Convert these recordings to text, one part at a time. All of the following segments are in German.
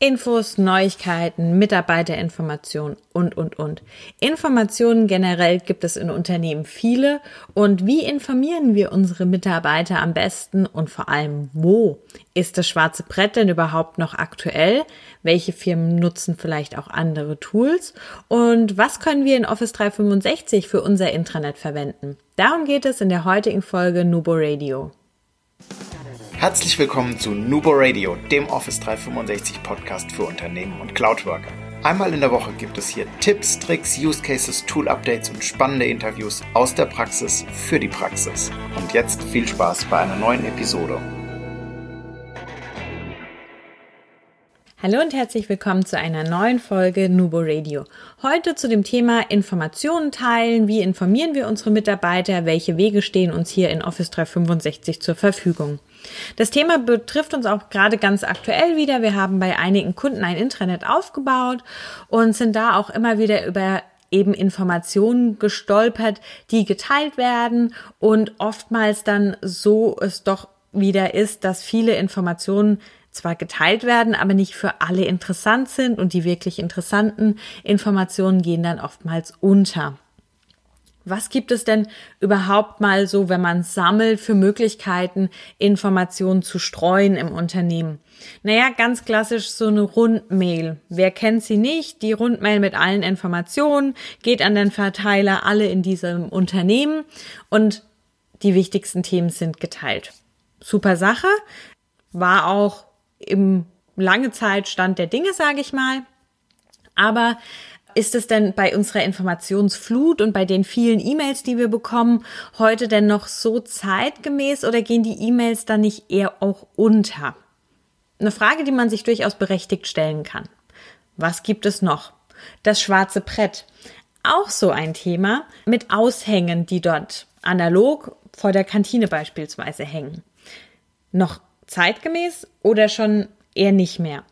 Infos, Neuigkeiten, Mitarbeiterinformationen und, und, und. Informationen generell gibt es in Unternehmen viele. Und wie informieren wir unsere Mitarbeiter am besten und vor allem wo? Ist das schwarze Brett denn überhaupt noch aktuell? Welche Firmen nutzen vielleicht auch andere Tools? Und was können wir in Office 365 für unser Intranet verwenden? Darum geht es in der heutigen Folge Nubo Radio. Herzlich willkommen zu Nubo Radio, dem Office 365 Podcast für Unternehmen und Cloudworker. Einmal in der Woche gibt es hier Tipps, Tricks, Use Cases, Tool Updates und spannende Interviews aus der Praxis für die Praxis. Und jetzt viel Spaß bei einer neuen Episode. Hallo und herzlich willkommen zu einer neuen Folge Nubo Radio. Heute zu dem Thema Informationen teilen. Wie informieren wir unsere Mitarbeiter? Welche Wege stehen uns hier in Office 365 zur Verfügung? Das Thema betrifft uns auch gerade ganz aktuell wieder. Wir haben bei einigen Kunden ein Intranet aufgebaut und sind da auch immer wieder über eben Informationen gestolpert, die geteilt werden und oftmals dann so es doch wieder ist, dass viele Informationen zwar geteilt werden, aber nicht für alle interessant sind und die wirklich interessanten Informationen gehen dann oftmals unter. Was gibt es denn überhaupt mal so, wenn man sammelt, für Möglichkeiten, Informationen zu streuen im Unternehmen? Naja, ganz klassisch so eine Rundmail. Wer kennt sie nicht? Die Rundmail mit allen Informationen geht an den Verteiler, alle in diesem Unternehmen und die wichtigsten Themen sind geteilt. Super Sache. War auch im lange Zeit Stand der Dinge, sage ich mal. Aber ist es denn bei unserer Informationsflut und bei den vielen E-Mails, die wir bekommen, heute denn noch so zeitgemäß oder gehen die E-Mails dann nicht eher auch unter? Eine Frage, die man sich durchaus berechtigt stellen kann. Was gibt es noch? Das schwarze Brett. Auch so ein Thema mit Aushängen, die dort analog vor der Kantine beispielsweise hängen. Noch zeitgemäß oder schon eher nicht mehr?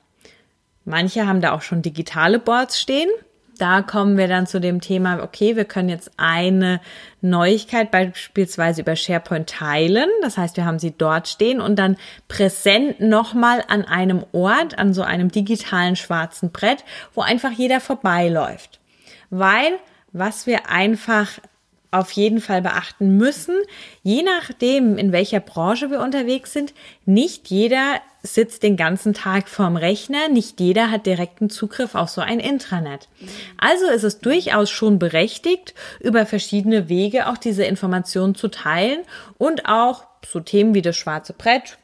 Manche haben da auch schon digitale Boards stehen da kommen wir dann zu dem Thema, okay, wir können jetzt eine Neuigkeit beispielsweise über SharePoint teilen. Das heißt, wir haben sie dort stehen und dann präsent nochmal an einem Ort, an so einem digitalen schwarzen Brett, wo einfach jeder vorbeiläuft. Weil, was wir einfach auf jeden Fall beachten müssen, je nachdem, in welcher Branche wir unterwegs sind, nicht jeder sitzt den ganzen Tag vorm Rechner, nicht jeder hat direkten Zugriff auf so ein Intranet. Also ist es durchaus schon berechtigt, über verschiedene Wege auch diese Informationen zu teilen und auch so Themen wie das schwarze Brett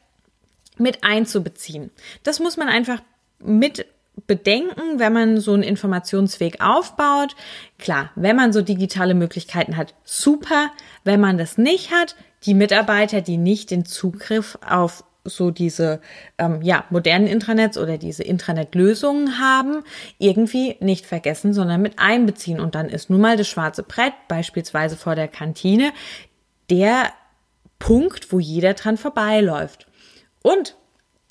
mit einzubeziehen. Das muss man einfach mit bedenken, wenn man so einen Informationsweg aufbaut. Klar, wenn man so digitale Möglichkeiten hat, super. Wenn man das nicht hat, die Mitarbeiter, die nicht den Zugriff auf so diese ähm, ja modernen Intranets oder diese Intranet-Lösungen haben, irgendwie nicht vergessen, sondern mit einbeziehen. Und dann ist nun mal das schwarze Brett, beispielsweise vor der Kantine, der Punkt, wo jeder dran vorbeiläuft. Und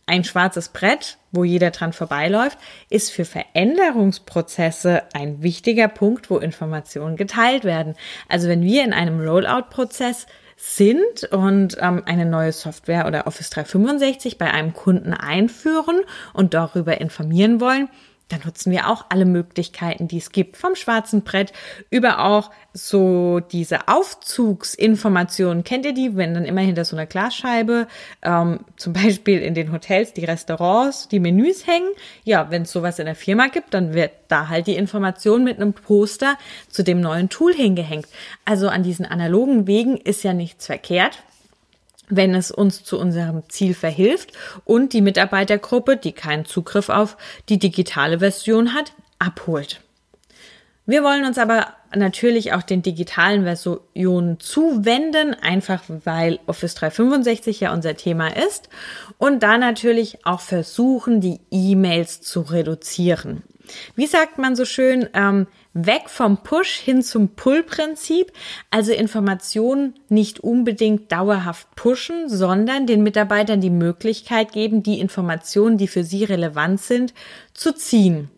ein schwarzes Brett, wo jeder dran vorbeiläuft, ist für Veränderungsprozesse ein wichtiger Punkt, wo Informationen geteilt werden. Also wenn wir in einem Rollout-Prozess sind und ähm, eine neue Software oder Office 365 bei einem Kunden einführen und darüber informieren wollen, da nutzen wir auch alle Möglichkeiten, die es gibt, vom schwarzen Brett über auch so diese Aufzugsinformationen. Kennt ihr die, wenn dann immer hinter so einer Glasscheibe ähm, zum Beispiel in den Hotels, die Restaurants, die Menüs hängen? Ja, wenn es sowas in der Firma gibt, dann wird da halt die Information mit einem Poster zu dem neuen Tool hingehängt. Also an diesen analogen Wegen ist ja nichts verkehrt wenn es uns zu unserem Ziel verhilft und die Mitarbeitergruppe, die keinen Zugriff auf die digitale Version hat, abholt. Wir wollen uns aber natürlich auch den digitalen Versionen zuwenden, einfach weil Office 365 ja unser Thema ist und da natürlich auch versuchen, die E-Mails zu reduzieren. Wie sagt man so schön, ähm, weg vom Push hin zum Pull-Prinzip, also Informationen nicht unbedingt dauerhaft pushen, sondern den Mitarbeitern die Möglichkeit geben, die Informationen, die für sie relevant sind, zu ziehen.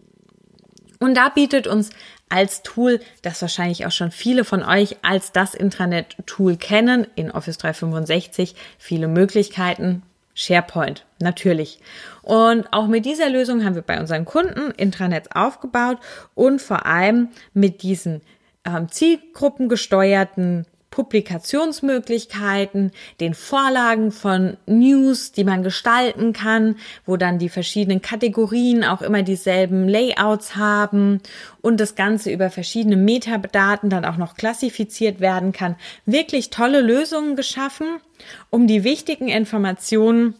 Und da bietet uns als Tool, das wahrscheinlich auch schon viele von euch als das Intranet-Tool kennen, in Office 365 viele Möglichkeiten, SharePoint, natürlich. Und auch mit dieser Lösung haben wir bei unseren Kunden Intranets aufgebaut und vor allem mit diesen ähm, zielgruppengesteuerten Publikationsmöglichkeiten, den Vorlagen von News, die man gestalten kann, wo dann die verschiedenen Kategorien auch immer dieselben Layouts haben und das Ganze über verschiedene Metadaten dann auch noch klassifiziert werden kann. Wirklich tolle Lösungen geschaffen, um die wichtigen Informationen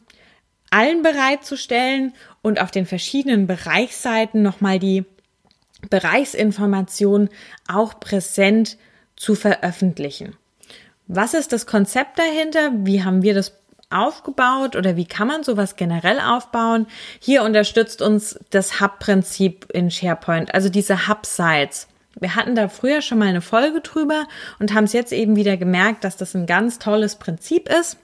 allen bereitzustellen und auf den verschiedenen Bereichsseiten nochmal die Bereichsinformation auch präsent zu veröffentlichen. Was ist das Konzept dahinter? Wie haben wir das aufgebaut oder wie kann man sowas generell aufbauen? Hier unterstützt uns das Hub-Prinzip in SharePoint, also diese Hub-Sites. Wir hatten da früher schon mal eine Folge drüber und haben es jetzt eben wieder gemerkt, dass das ein ganz tolles Prinzip ist.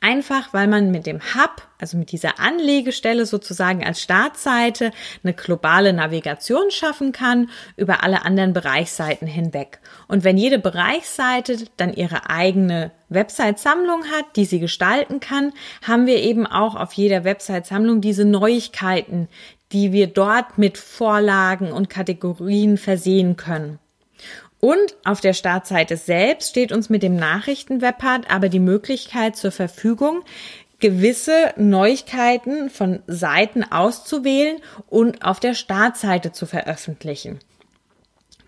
Einfach, weil man mit dem Hub, also mit dieser Anlegestelle sozusagen als Startseite, eine globale Navigation schaffen kann über alle anderen Bereichsseiten hinweg. Und wenn jede Bereichsseite dann ihre eigene Website-Sammlung hat, die sie gestalten kann, haben wir eben auch auf jeder Website-Sammlung diese Neuigkeiten, die wir dort mit Vorlagen und Kategorien versehen können. Und auf der Startseite selbst steht uns mit dem Nachrichtenwebpart aber die Möglichkeit zur Verfügung, gewisse Neuigkeiten von Seiten auszuwählen und auf der Startseite zu veröffentlichen.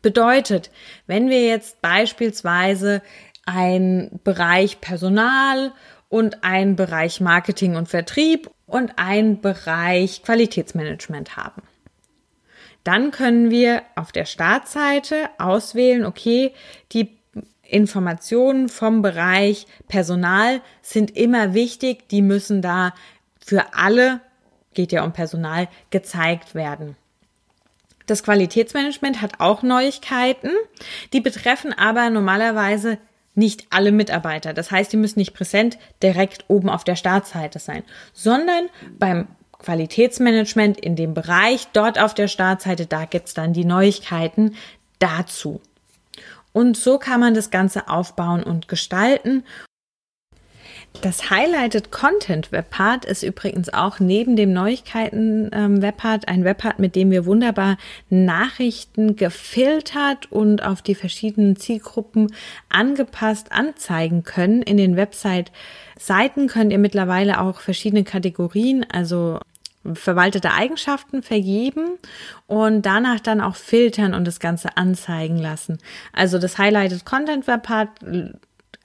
Bedeutet, wenn wir jetzt beispielsweise ein Bereich Personal und ein Bereich Marketing und Vertrieb und ein Bereich Qualitätsmanagement haben dann können wir auf der Startseite auswählen, okay, die Informationen vom Bereich Personal sind immer wichtig, die müssen da für alle, geht ja um Personal, gezeigt werden. Das Qualitätsmanagement hat auch Neuigkeiten, die betreffen aber normalerweise nicht alle Mitarbeiter. Das heißt, die müssen nicht präsent direkt oben auf der Startseite sein, sondern beim Qualitätsmanagement in dem Bereich, dort auf der Startseite, da gibt's dann die Neuigkeiten dazu. Und so kann man das Ganze aufbauen und gestalten. Das Highlighted Content Webpart ist übrigens auch neben dem Neuigkeiten ähm, Webpart ein Webpart, mit dem wir wunderbar Nachrichten gefiltert und auf die verschiedenen Zielgruppen angepasst anzeigen können. In den Website Seiten könnt ihr mittlerweile auch verschiedene Kategorien, also verwaltete Eigenschaften vergeben und danach dann auch filtern und das Ganze anzeigen lassen. Also das Highlighted Content Web Part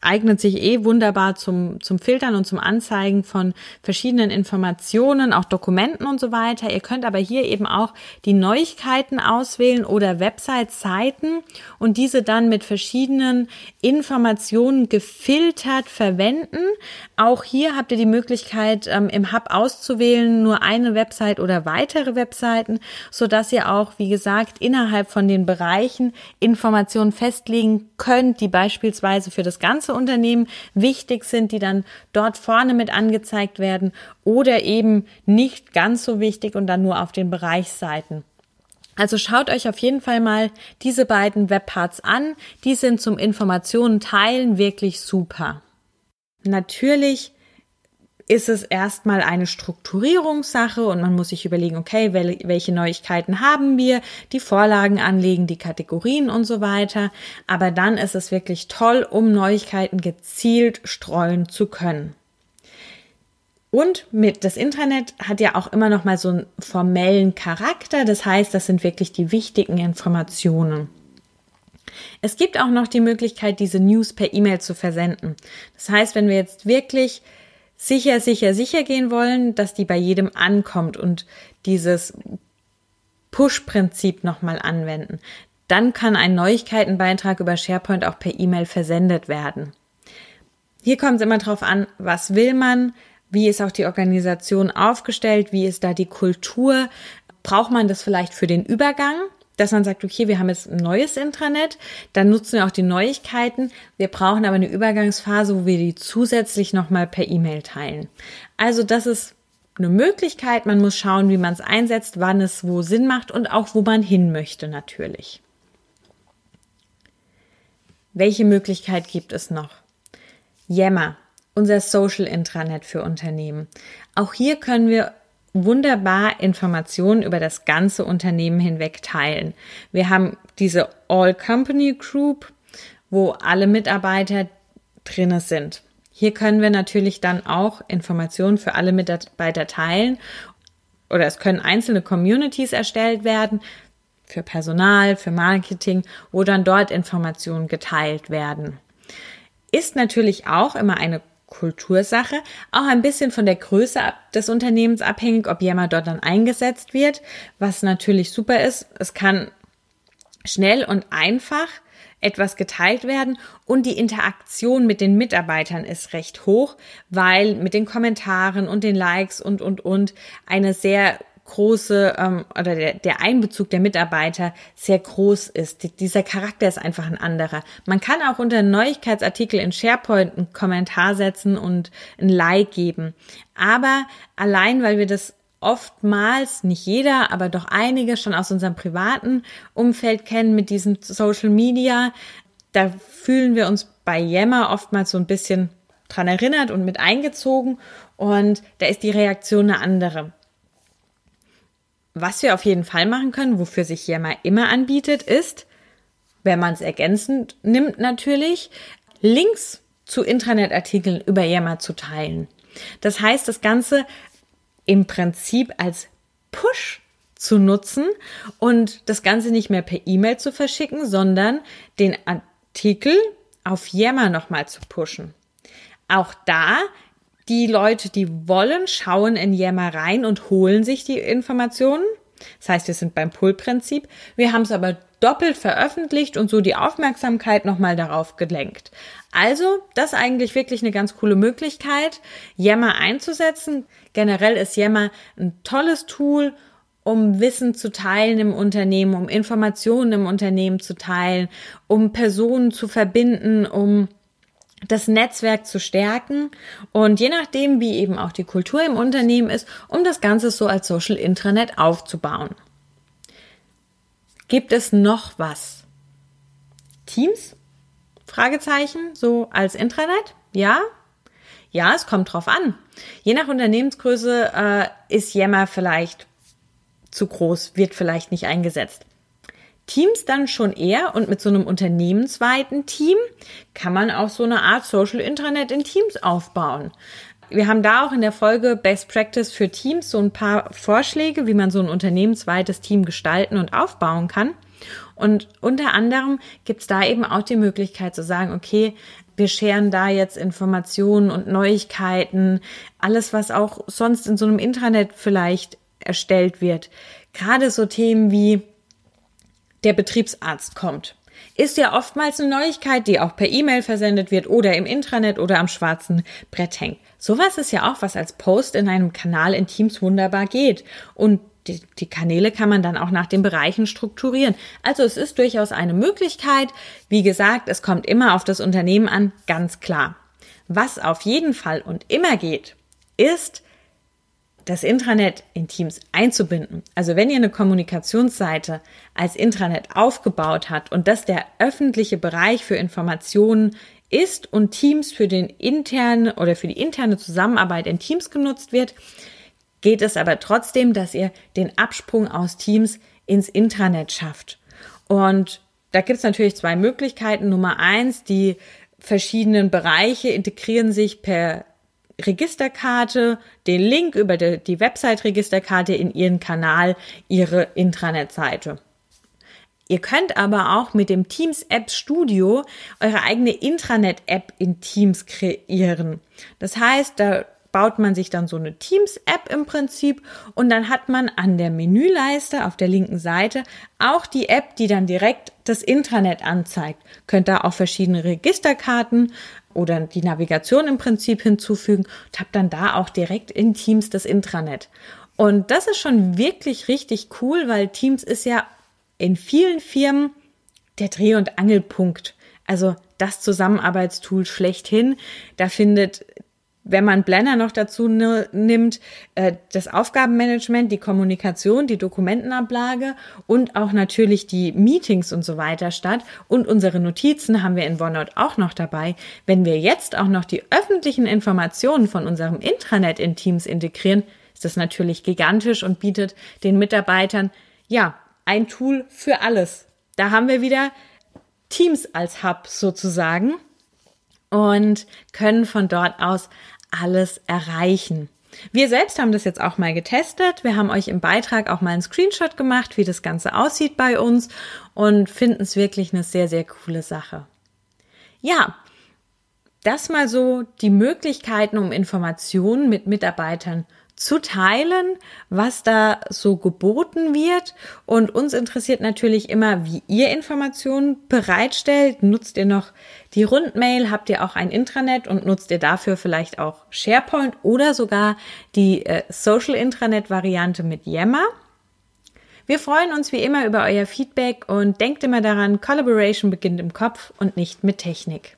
eignet sich eh wunderbar zum, zum Filtern und zum Anzeigen von verschiedenen Informationen, auch Dokumenten und so weiter. Ihr könnt aber hier eben auch die Neuigkeiten auswählen oder Website-Seiten und diese dann mit verschiedenen Informationen gefiltert verwenden. Auch hier habt ihr die Möglichkeit, ähm, im Hub auszuwählen, nur eine Website oder weitere Webseiten, so dass ihr auch, wie gesagt, innerhalb von den Bereichen Informationen festlegen könnt, die beispielsweise für das ganze Unternehmen wichtig sind, die dann dort vorne mit angezeigt werden oder eben nicht ganz so wichtig und dann nur auf den Bereichsseiten. Also schaut euch auf jeden Fall mal diese beiden Webparts an. Die sind zum Informationen teilen wirklich super. Natürlich ist es erstmal eine Strukturierungssache und man muss sich überlegen, okay, welche Neuigkeiten haben wir, die Vorlagen anlegen, die Kategorien und so weiter. Aber dann ist es wirklich toll, um Neuigkeiten gezielt streuen zu können. Und mit das Internet hat ja auch immer noch mal so einen formellen Charakter. Das heißt, das sind wirklich die wichtigen Informationen. Es gibt auch noch die Möglichkeit, diese News per E-Mail zu versenden. Das heißt, wenn wir jetzt wirklich sicher, sicher, sicher gehen wollen, dass die bei jedem ankommt und dieses Push-Prinzip nochmal anwenden, dann kann ein Neuigkeitenbeitrag über SharePoint auch per E-Mail versendet werden. Hier kommt es immer drauf an, was will man, wie ist auch die Organisation aufgestellt, wie ist da die Kultur, braucht man das vielleicht für den Übergang? Dass man sagt, okay, wir haben jetzt ein neues Intranet, dann nutzen wir auch die Neuigkeiten. Wir brauchen aber eine Übergangsphase, wo wir die zusätzlich nochmal per E-Mail teilen. Also das ist eine Möglichkeit. Man muss schauen, wie man es einsetzt, wann es wo Sinn macht und auch wo man hin möchte natürlich. Welche Möglichkeit gibt es noch? Yammer unser Social Intranet für Unternehmen. Auch hier können wir wunderbar Informationen über das ganze Unternehmen hinweg teilen. Wir haben diese All Company Group, wo alle Mitarbeiter drinne sind. Hier können wir natürlich dann auch Informationen für alle Mitarbeiter teilen oder es können einzelne Communities erstellt werden für Personal, für Marketing, wo dann dort Informationen geteilt werden. Ist natürlich auch immer eine Kultursache, auch ein bisschen von der Größe des Unternehmens abhängig, ob Yammer dort dann eingesetzt wird, was natürlich super ist. Es kann schnell und einfach etwas geteilt werden und die Interaktion mit den Mitarbeitern ist recht hoch, weil mit den Kommentaren und den Likes und, und, und eine sehr große ähm, oder der, der Einbezug der Mitarbeiter sehr groß ist. Die, dieser Charakter ist einfach ein anderer. Man kann auch unter Neuigkeitsartikel in SharePoint einen Kommentar setzen und ein Like geben. Aber allein, weil wir das oftmals, nicht jeder, aber doch einige schon aus unserem privaten Umfeld kennen mit diesem Social Media. Da fühlen wir uns bei Yammer oftmals so ein bisschen dran erinnert und mit eingezogen und da ist die Reaktion eine andere. Was wir auf jeden Fall machen können, wofür sich Yammer immer anbietet, ist, wenn man es ergänzend nimmt natürlich, Links zu Intranet-Artikeln über Yammer zu teilen. Das heißt, das Ganze im Prinzip als Push zu nutzen und das Ganze nicht mehr per E-Mail zu verschicken, sondern den Artikel auf Yammer nochmal zu pushen. Auch da, die Leute, die wollen, schauen in Yammer rein und holen sich die Informationen. Das heißt, wir sind beim Pull-Prinzip. Wir haben es aber doppelt veröffentlicht und so die Aufmerksamkeit nochmal darauf gelenkt. Also, das ist eigentlich wirklich eine ganz coole Möglichkeit, Yammer einzusetzen. Generell ist Yammer ein tolles Tool, um Wissen zu teilen im Unternehmen, um Informationen im Unternehmen zu teilen, um Personen zu verbinden, um das Netzwerk zu stärken und je nachdem, wie eben auch die Kultur im Unternehmen ist, um das Ganze so als Social Intranet aufzubauen. Gibt es noch was? Teams? Fragezeichen, so als Intranet? Ja? Ja, es kommt drauf an. Je nach Unternehmensgröße äh, ist Yammer vielleicht zu groß, wird vielleicht nicht eingesetzt. Teams dann schon eher und mit so einem unternehmensweiten Team kann man auch so eine Art Social Intranet in Teams aufbauen. Wir haben da auch in der Folge Best Practice für Teams so ein paar Vorschläge, wie man so ein unternehmensweites Team gestalten und aufbauen kann. Und unter anderem gibt's da eben auch die Möglichkeit zu sagen, okay, wir scheren da jetzt Informationen und Neuigkeiten, alles, was auch sonst in so einem Intranet vielleicht erstellt wird. Gerade so Themen wie der Betriebsarzt kommt. Ist ja oftmals eine Neuigkeit, die auch per E-Mail versendet wird oder im Intranet oder am schwarzen Brett hängt. Sowas ist ja auch, was als Post in einem Kanal in Teams wunderbar geht. Und die, die, Kanäle kann man dann auch nach den Bereichen strukturieren. Also es ist durchaus eine Möglichkeit. Wie gesagt, es kommt immer auf das Unternehmen an, ganz klar. Was auf jeden Fall und immer geht, ist, das Intranet in Teams einzubinden. Also wenn ihr eine Kommunikationsseite als Intranet aufgebaut habt und das der öffentliche Bereich für Informationen ist und Teams für den internen oder für die interne Zusammenarbeit in Teams genutzt wird, geht es aber trotzdem, dass ihr den Absprung aus Teams ins Intranet schafft. Und da gibt es natürlich zwei Möglichkeiten. Nummer eins, die verschiedenen Bereiche integrieren sich per Registerkarte, den Link über die, die Website-Registerkarte in Ihren Kanal, Ihre Intranet-Seite. Ihr könnt aber auch mit dem Teams App Studio eure eigene Intranet-App in Teams kreieren. Das heißt, da baut man sich dann so eine Teams-App im Prinzip und dann hat man an der Menüleiste auf der linken Seite auch die App, die dann direkt das Intranet anzeigt. Könnt da auch verschiedene Registerkarten oder die Navigation im Prinzip hinzufügen und habt dann da auch direkt in Teams das Intranet. Und das ist schon wirklich richtig cool, weil Teams ist ja in vielen Firmen der Dreh- und Angelpunkt. Also das Zusammenarbeitstool schlechthin. Da findet wenn man Blender noch dazu nimmt, äh, das Aufgabenmanagement, die Kommunikation, die Dokumentenablage und auch natürlich die Meetings und so weiter statt. Und unsere Notizen haben wir in OneNote auch noch dabei. Wenn wir jetzt auch noch die öffentlichen Informationen von unserem Intranet in Teams integrieren, ist das natürlich gigantisch und bietet den Mitarbeitern, ja, ein Tool für alles. Da haben wir wieder Teams als Hub sozusagen und können von dort aus alles erreichen. Wir selbst haben das jetzt auch mal getestet. Wir haben euch im Beitrag auch mal einen Screenshot gemacht, wie das Ganze aussieht bei uns und finden es wirklich eine sehr, sehr coole Sache. Ja, das mal so die Möglichkeiten, um Informationen mit Mitarbeitern zu teilen, was da so geboten wird. Und uns interessiert natürlich immer, wie ihr Informationen bereitstellt. Nutzt ihr noch die Rundmail? Habt ihr auch ein Intranet und nutzt ihr dafür vielleicht auch SharePoint oder sogar die äh, Social Intranet Variante mit Yammer? Wir freuen uns wie immer über euer Feedback und denkt immer daran, Collaboration beginnt im Kopf und nicht mit Technik.